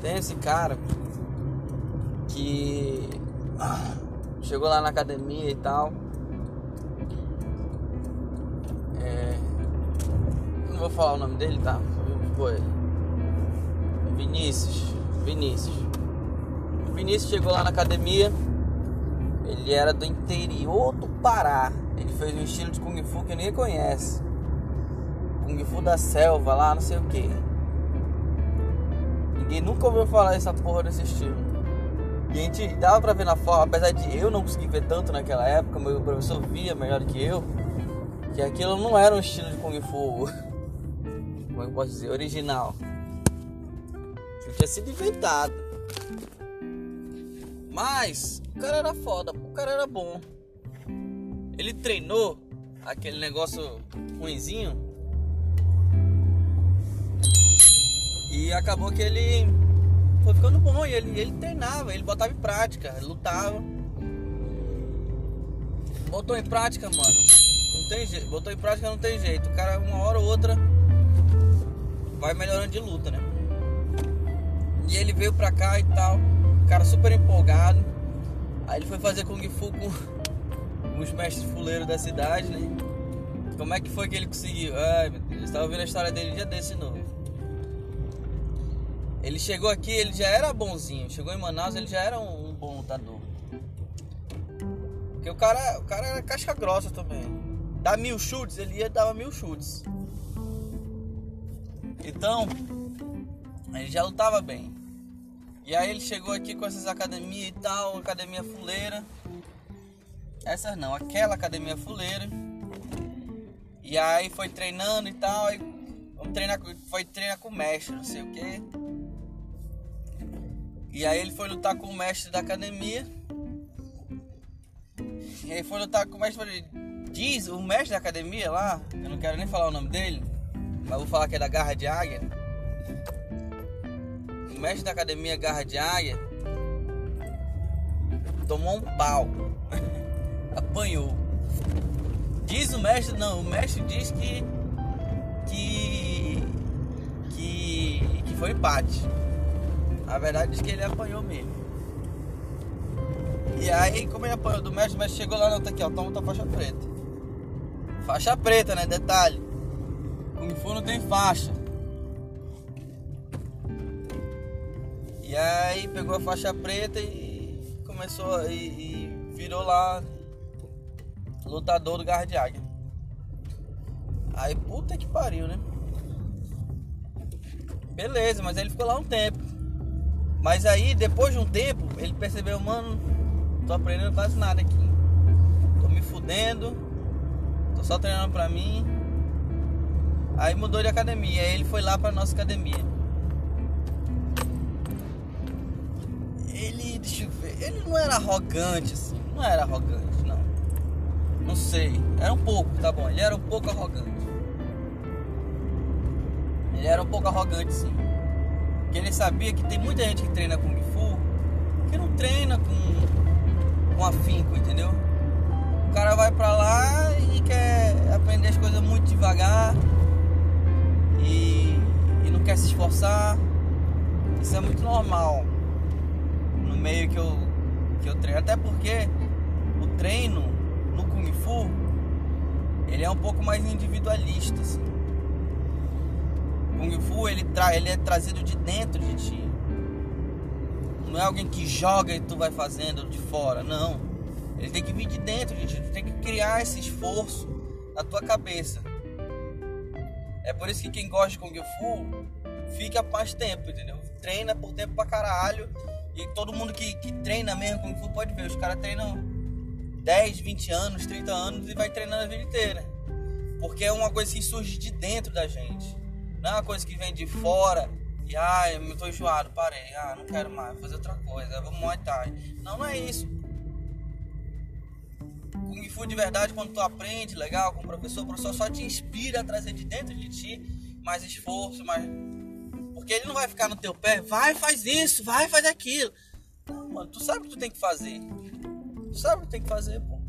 Tem esse cara que chegou lá na academia e tal. É, não vou falar o nome dele, tá? Foi. Vinícius. Vinícius. Vinícius chegou lá na academia. Ele era do interior do Pará. Ele fez um estilo de Kung Fu que ninguém conhece. Kung Fu da selva lá, não sei o que. Ninguém nunca ouviu falar dessa porra desse estilo. E a gente dava pra ver na forma, apesar de eu não conseguir ver tanto naquela época, meu professor via melhor que eu, que aquilo não era um estilo de Kung Fu, como eu posso dizer, original. Que tinha sido inventado. Mas o cara era foda, o cara era bom. Ele treinou aquele negócio ruinzinho E acabou que ele foi ficando bom e ele, ele treinava, ele botava em prática, lutava. Botou em prática, mano. Não tem jeito. Botou em prática não tem jeito. O cara uma hora ou outra vai melhorando de luta, né? E ele veio pra cá e tal. Cara super empolgado. Aí ele foi fazer Kung Fu com os mestres fuleiros da cidade, né? Como é que foi que ele conseguiu? Ai meu Deus, eu estava ouvindo a história dele dia desse novo. Ele chegou aqui, ele já era bonzinho. Chegou em Manaus, ele já era um, um bom lutador. Porque o cara, o cara era casca grossa também. Dá mil chutes, ele ia dar mil chutes. Então, ele já lutava bem. E aí ele chegou aqui com essas academias e tal, academia fuleira. Essas não, aquela academia fuleira. E aí foi treinando e tal. Treinar, foi treinar com o mestre, não sei o que. E aí ele foi lutar com o mestre da academia. E aí foi lutar com o mestre. Diz o mestre da academia lá, eu não quero nem falar o nome dele, mas vou falar que é da Garra de Águia. O mestre da academia Garra de Águia tomou um pau. Apanhou. Diz o mestre, não, o mestre diz que. que. que, que foi empate. A verdade é que ele apanhou mesmo. E aí, como ele apanhou do mestre, mestre chegou lá, não, tá aqui, ó, toma tua faixa preta. Faixa preta, né? Detalhe. Kung Fu não tem faixa. E aí pegou a faixa preta e começou e, e virou lá lutador do Garra de Águia. Aí puta que pariu, né? Beleza, mas ele ficou lá um tempo. Mas aí, depois de um tempo, ele percebeu, mano, tô aprendendo quase nada aqui. Tô me fudendo, tô só treinando pra mim. Aí mudou de academia, aí ele foi lá pra nossa academia. Ele, deixa eu ver, ele não era arrogante assim, não era arrogante, não. Não sei, era um pouco, tá bom, ele era um pouco arrogante. Ele era um pouco arrogante sim. Porque ele sabia que tem muita gente que treina Kung Fu que não treina com, com afinco, entendeu? O cara vai pra lá e quer aprender as coisas muito devagar e, e não quer se esforçar. Isso é muito normal no meio que eu, que eu treino. Até porque o treino no Kung Fu ele é um pouco mais individualista. Assim. Kung Fu ele, tra ele é trazido de dentro de ti. Não é alguém que joga e tu vai fazendo de fora, não. Ele tem que vir de dentro de ti. Tu tem que criar esse esforço na tua cabeça. É por isso que quem gosta de Kung Fu fica mais tempo, entendeu? Treina por tempo pra caralho. E todo mundo que, que treina mesmo Kung Fu pode ver. Os caras treinam 10, 20 anos, 30 anos e vai treinando a vida inteira. Porque é uma coisa que surge de dentro da gente. Não é uma coisa que vem de fora e ah, eu tô enjoado, parei, ah, não quero mais, vou fazer outra coisa, vou Muay Thai. Não, não é isso. Kung Fu de verdade, quando tu aprende legal com o professor, o professor só te inspira a trazer de dentro de ti mais esforço, mais. Porque ele não vai ficar no teu pé, vai, faz isso, vai, faz aquilo. Não, mano, tu sabe o que tu tem que fazer. Tu sabe o que tem que fazer, pô.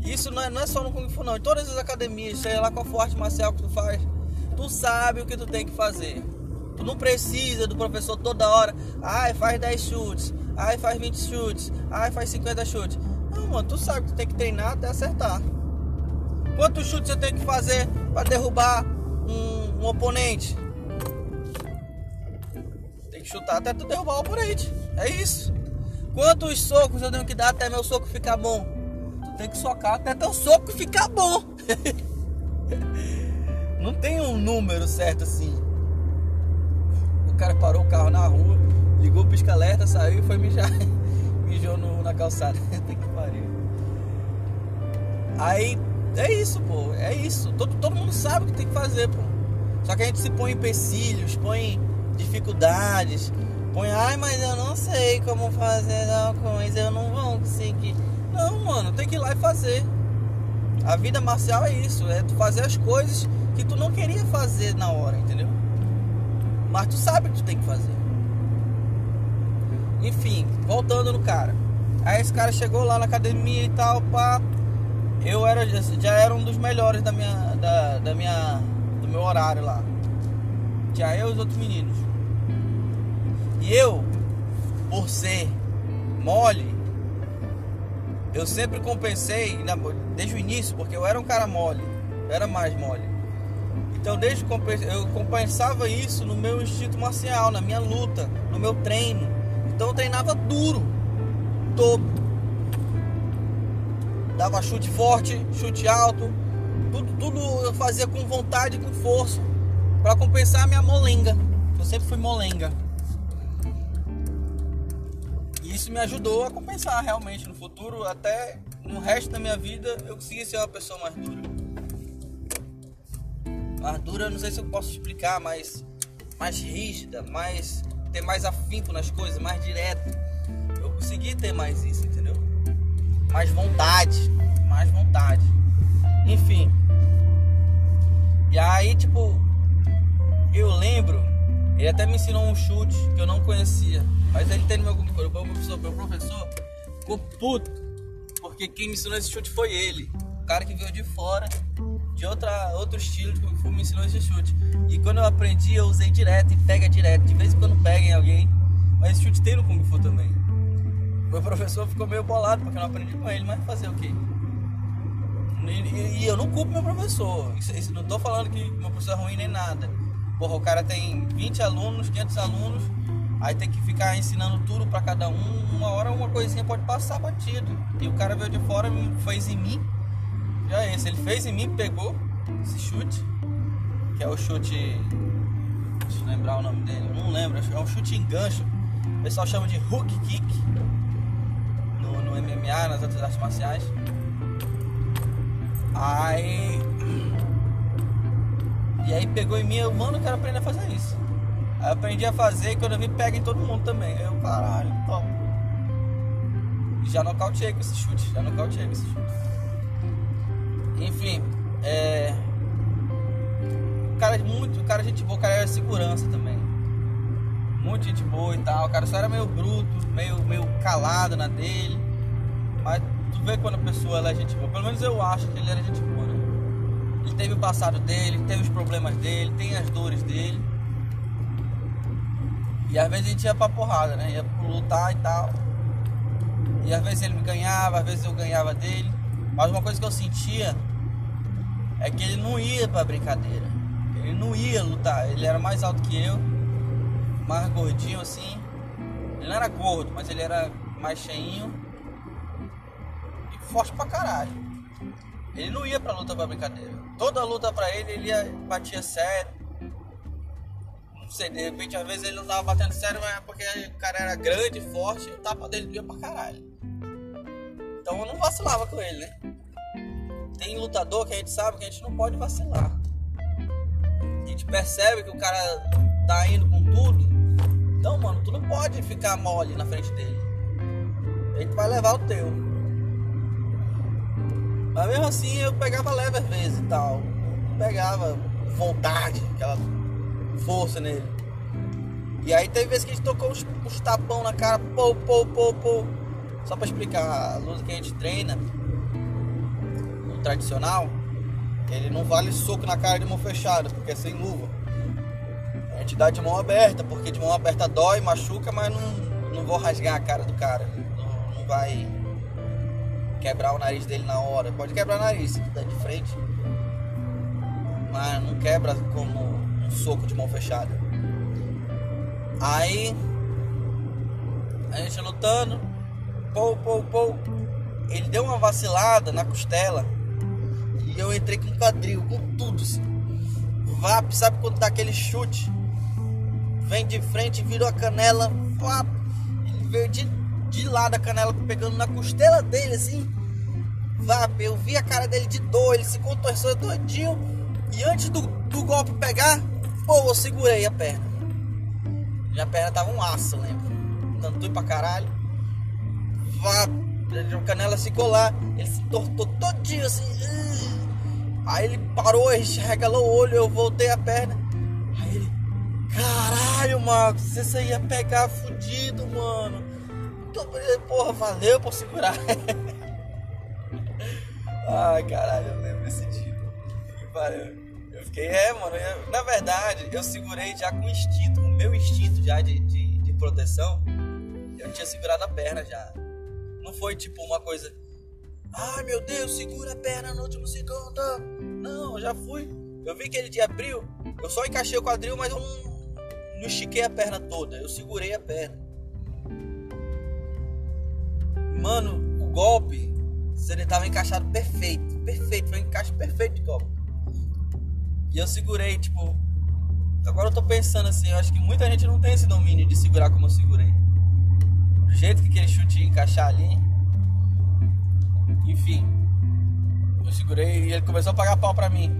Isso não é, não é só no Kung Fu, não. Em todas as academias, sei lá qual for arte marcial que tu faz tu sabe o que tu tem que fazer. Tu não precisa do professor toda hora. Ai, faz 10 chutes. Ai, faz 20 chutes. Ai, faz 50 chutes. Não, mano, tu sabe que tu tem que treinar até acertar. Quantos chutes você tem que fazer para derrubar um, um, oponente? Tem que chutar até tu derrubar o oponente. É isso. Quantos socos eu tenho que dar até meu soco ficar bom? Tu tem que socar até teu soco ficar bom. Não tem um número certo assim. O cara parou o carro na rua, ligou o pisca-alerta, saiu e foi mijar. Mijou no, na calçada. que pariu. Aí é isso, pô. É isso. Todo, todo mundo sabe o que tem que fazer, pô. Só que a gente se põe empecilhos, põe dificuldades, põe, ai, mas eu não sei como fazer tal coisa, eu não vou conseguir. Não, mano, tem que ir lá e fazer. A vida marcial é isso, é tu fazer as coisas que tu não queria fazer na hora, entendeu? Mas tu sabe que tu tem que fazer. Enfim, voltando no cara. Aí esse cara chegou lá na academia e tal, pá eu era, já era um dos melhores da minha, da, da minha, do meu horário lá. Já eu e os outros meninos. E eu, por ser mole, eu sempre compensei desde o início, porque eu era um cara mole, eu era mais mole. Então desde eu compensava isso no meu instinto marcial, na minha luta, no meu treino. Então eu treinava duro, todo dava chute forte, chute alto, tudo, tudo eu fazia com vontade, com força, para compensar a minha molenga. Eu sempre fui molenga. E isso me ajudou a compensar realmente no futuro, até no resto da minha vida eu consegui ser uma pessoa mais dura. Mais dura, não sei se eu posso explicar, mas mais rígida, mais ter mais afinco nas coisas, mais direto. Eu consegui ter mais isso, entendeu? mais vontade, mais vontade. Enfim. E aí, tipo, eu lembro, ele até me ensinou um chute que eu não conhecia. Mas ele tem meu, meu professor, meu professor ficou puto. Porque quem me ensinou esse chute foi ele. O cara que veio de fora, de outra, outro estilo de Kung Fu, me ensinou esse chute. E quando eu aprendi, eu usei direto e pega direto. De vez em quando pega em alguém. Mas esse chute tem no Kung Fu também. Meu professor ficou meio bolado porque eu não aprendi com ele, mas fazer o quê? E, e, e eu não culpo meu professor. Isso, isso, não tô falando que meu professor é ruim nem nada. Porra, o cara tem 20 alunos, 500 alunos, aí tem que ficar ensinando tudo para cada um. Uma hora uma coisinha pode passar batido. E o cara veio de fora fez em mim. Ele fez em mim, pegou esse chute, que é o chute. Deixa eu lembrar o nome dele, eu não lembro, é um chute em gancho. O pessoal chama de hook kick no MMA, nas outras artes marciais. Aí. E aí pegou em mim, eu, mano, eu quero aprender a fazer isso. Aí eu aprendi a fazer e quando eu vi, pega em todo mundo também. Eu, caralho, top. Já nocauteei com esse chute, já nocauteei com esse chute. Enfim, é. Cara é muito, cara é gente boa, cara é segurança também. Muito gente boa e tal. O cara só era meio bruto, meio, meio calado na dele. Mas tu vê quando a pessoa ela é gente boa. Pelo menos eu acho que ele era gente boa, né? Ele teve o passado dele, teve os problemas dele, tem as dores dele. E às vezes a gente ia pra porrada, né? Ia lutar e tal. E às vezes ele me ganhava, às vezes eu ganhava dele. Mas uma coisa que eu sentia é que ele não ia pra brincadeira. Ele não ia lutar. Ele era mais alto que eu, mais gordinho assim. Ele não era gordo, mas ele era mais cheinho forte pra caralho. Ele não ia pra luta pra brincadeira. Toda luta pra ele, ele ia, batia sério. Não sei, de repente, às vezes ele não tava batendo sério, mas é porque o cara era grande, forte, e o tapa dele doía pra caralho. Então eu não vacilava com ele, né? Tem lutador que a gente sabe que a gente não pode vacilar. A gente percebe que o cara tá indo com tudo. Então, mano, tu não pode ficar mole na frente dele. A gente vai levar o teu. Mas mesmo assim eu pegava leve às vezes e tal. Pegava vontade, aquela força nele. E aí teve vezes que a gente tocou uns, uns tapão na cara, pô, pô, pô, pô. Só pra explicar, a luta que a gente treina, tradicional, ele não vale soco na cara de mão fechada, porque é sem luva. A gente dá de mão aberta, porque de mão aberta dói, machuca, mas não, não vou rasgar a cara do cara. Não, não vai quebrar o nariz dele na hora. Pode quebrar o nariz se der de frente. Mas não quebra como um soco de mão fechada. Aí a gente lutando, pou, pou, pou. Ele deu uma vacilada na costela e eu entrei com quadril, com tudo assim. Vap, sabe quando dá aquele chute? Vem de frente, virou a canela, vap. Ele veio de, de lado a canela pegando na costela dele assim. Vap, eu vi a cara dele de dor, ele se contorceu todinho. E antes do, do golpe pegar, pô, eu segurei a perna. Minha perna tava um aço, lembra? Tanto pra caralho. Vá, a canela ficou lá. Ele se tortou todinho assim. Aí ele parou, regalou o olho, eu voltei a perna. Aí ele, caralho, Marcos, você ia pegar fudido, mano. Então, porra, valeu por segurar. Ai, caralho, eu lembro desse dia. Valeu. Eu fiquei, é, mano, eu, na verdade, eu segurei já com instinto, com o meu instinto já de, de, de proteção. Eu tinha segurado a perna já. Não foi tipo uma coisa, ai meu Deus, segura a perna no último segundo. Não, já fui. Eu vi que ele abriu, eu só encaixei o quadril, mas eu não, não estiquei a perna toda. Eu segurei a perna. Mano, o golpe, ele tava encaixado perfeito, perfeito, foi um encaixe perfeito de golpe. E eu segurei, tipo. Agora eu tô pensando assim, eu acho que muita gente não tem esse domínio de segurar como eu segurei. Do jeito que aquele chute encaixar ali. Enfim. Eu segurei e ele começou a pagar pau pra mim.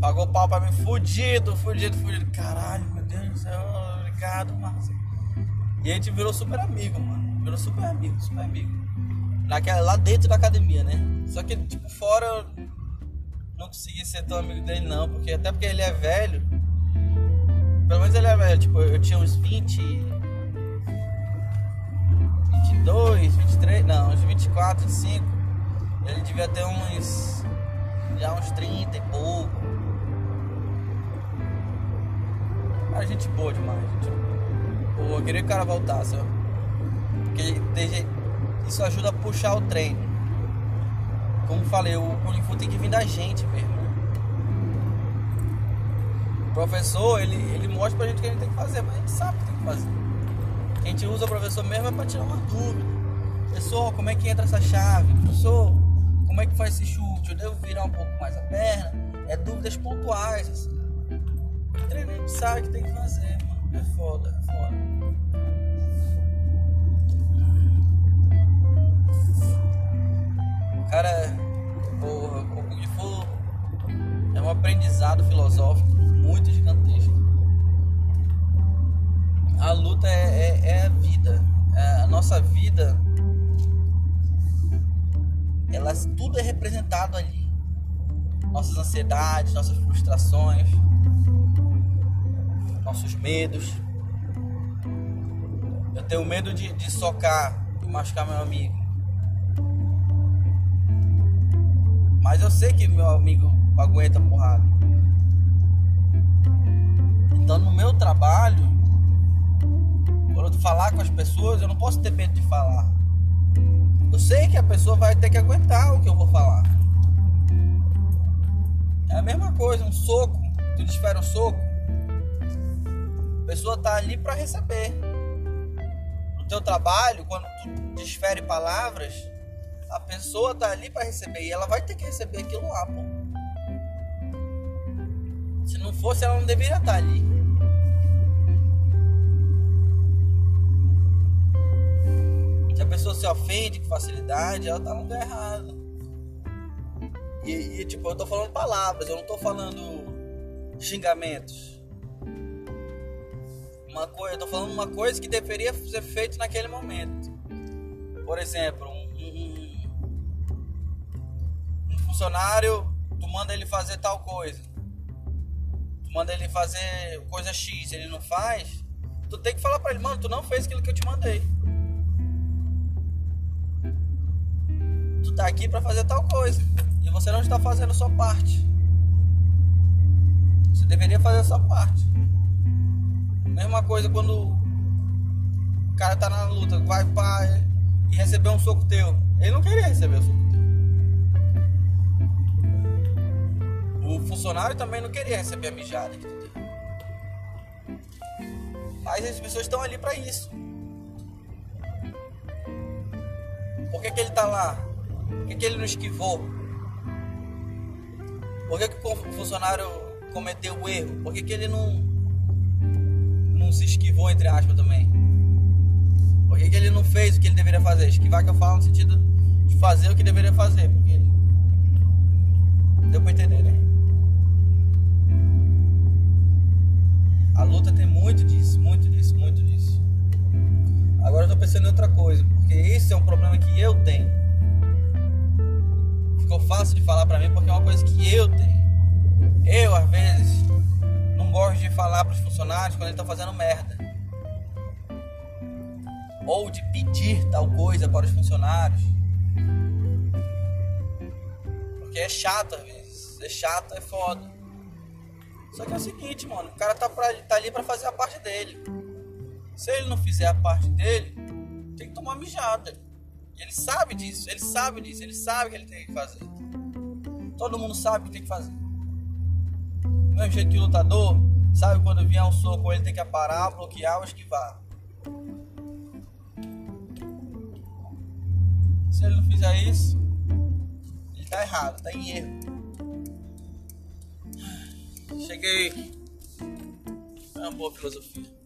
Pagou pau pra mim, fudido, fudido, fudido. Caralho, meu Deus do céu, obrigado, Márcio. E a gente virou super amigo, mano. Virou super amigo, super amigo. Naquela, lá dentro da academia, né? Só que, tipo, fora não consegui ser tão amigo dele não, porque até porque ele é velho. Pelo menos ele é velho, tipo, eu tinha uns 20 22, 23, não, uns 24, 25. Ele devia ter uns já uns 30 e pouco. A gente boa demais, gente. Pô, eu queria que o cara voltasse, ó. Porque isso ajuda a puxar o treino como falei, o Kung Fu tem que vir da gente mesmo. O professor, ele, ele mostra pra gente o que a gente tem que fazer, mas a gente sabe o que tem que fazer. A gente usa o professor mesmo é pra tirar uma dúvida. Professor, como é que entra essa chave? Professor, como é que faz esse chute? Eu devo virar um pouco mais a perna? É dúvidas pontuais, assim. O treinamento sabe o que tem que fazer, mano. É foda, é foda. Cara, porra, o Kung Fu é um aprendizado filosófico muito gigantesco. A luta é, é, é a vida. É a nossa vida, elas, tudo é representado ali. Nossas ansiedades, nossas frustrações, nossos medos. Eu tenho medo de, de socar e machucar meu amigo. Mas eu sei que meu amigo aguenta porrada. Então no meu trabalho, quando eu falar com as pessoas, eu não posso ter medo de falar. Eu sei que a pessoa vai ter que aguentar o que eu vou falar. É a mesma coisa, um soco. Tu desfere um soco. A pessoa tá ali para receber. No teu trabalho, quando tu desfere palavras, a pessoa tá ali para receber e ela vai ter que receber aquilo lá, pô. Se não fosse, ela não deveria estar tá ali. Se ofende com facilidade, ela tá no lugar errado. E, e tipo, eu tô falando palavras, eu não tô falando xingamentos. Uma coisa, eu tô falando uma coisa que deveria ser feita naquele momento. Por exemplo, funcionário, tu manda ele fazer tal coisa. Tu manda ele fazer coisa X, ele não faz, tu tem que falar para ele, mano, tu não fez aquilo que eu te mandei. Tu tá aqui para fazer tal coisa e você não está fazendo a sua parte. Você deveria fazer a sua parte. Mesma coisa quando o cara tá na luta, vai pá e receber um soco teu. Ele não queria receber o soco teu. O funcionário também não queria receber a mijada que tu deu. Mas as pessoas estão ali para isso. Por que, que ele tá lá? Que, que ele não esquivou? Por que, que o funcionário cometeu o erro? Por que, que ele não, não se esquivou, entre aspas, também? Por que, que ele não fez o que ele deveria fazer? Esquivar que eu falo no sentido de fazer o que deveria fazer. Porque deu pra entender, né? A luta tem muito disso, muito disso, muito disso. Agora eu tô pensando em outra coisa, porque esse é um problema que eu tenho. Ficou fácil de falar pra mim porque é uma coisa que eu tenho. Eu, às vezes, não gosto de falar pros funcionários quando eles estão fazendo merda. Ou de pedir tal coisa para os funcionários. Porque é chato às vezes. Ser chato é foda. Só que é o seguinte, mano, o cara tá, pra, tá ali pra fazer a parte dele. Se ele não fizer a parte dele, tem que tomar mijada. Ele sabe disso, ele sabe disso, ele sabe que ele tem que fazer. Todo mundo sabe o que tem que fazer. Do mesmo jeito que o lutador sabe quando vier um soco ele tem que parar, bloquear ou esquivar. Se ele não fizer isso, ele tá errado, tá em erro. Cheguei. É uma boa filosofia.